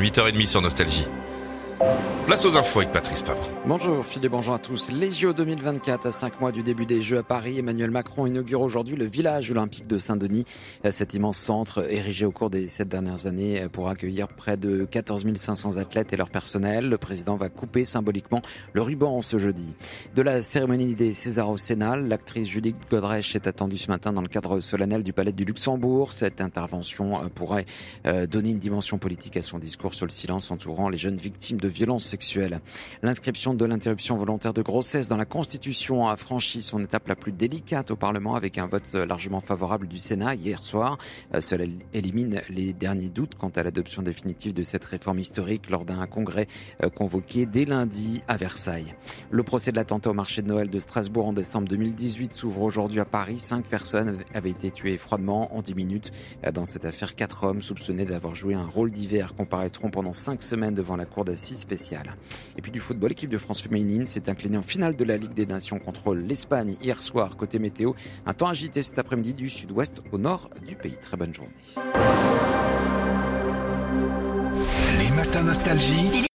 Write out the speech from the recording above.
8h30 sur Nostalgie. Place aux infos avec Patrice Pavon. Bonjour Philippe, bonjour à tous. Les JO 2024, à 5 mois du début des Jeux à Paris, Emmanuel Macron inaugure aujourd'hui le village olympique de Saint-Denis, cet immense centre érigé au cours des sept dernières années pour accueillir près de 14 500 athlètes et leur personnel. Le président va couper symboliquement le ruban ce jeudi. De la cérémonie des Césars au Sénat, l'actrice Judith Godrèche est attendue ce matin dans le cadre solennel du Palais du Luxembourg. Cette intervention euh, pourrait euh, donner une dimension politique à son discours sur le silence entourant les jeunes victimes de violences sexuelles. L'inscription de l'interruption volontaire de grossesse dans la Constitution a franchi son étape la plus délicate au Parlement avec un vote largement favorable du Sénat hier soir. Euh, cela élimine les derniers doutes quant à l'adoption définitive de cette réforme historique lors d'un congrès euh, convoqué dès lundi à Versailles. Le procès de l'attentat au marché de Noël de Strasbourg en décembre 2018 s'ouvre aujourd'hui à Paris. Cinq personnes avaient été tuées froidement en dix minutes. Euh, dans cette affaire, quatre hommes soupçonnés d'avoir joué un rôle divers comparaîtront pendant cinq semaines devant la cour d'assises spéciale. Et puis du football, l'équipe de France féminine s'est inclinée en finale de la Ligue des Nations contre l'Espagne hier soir côté météo. Un temps agité cet après-midi du sud-ouest au nord du pays. Très bonne journée. Les matins nostalgie.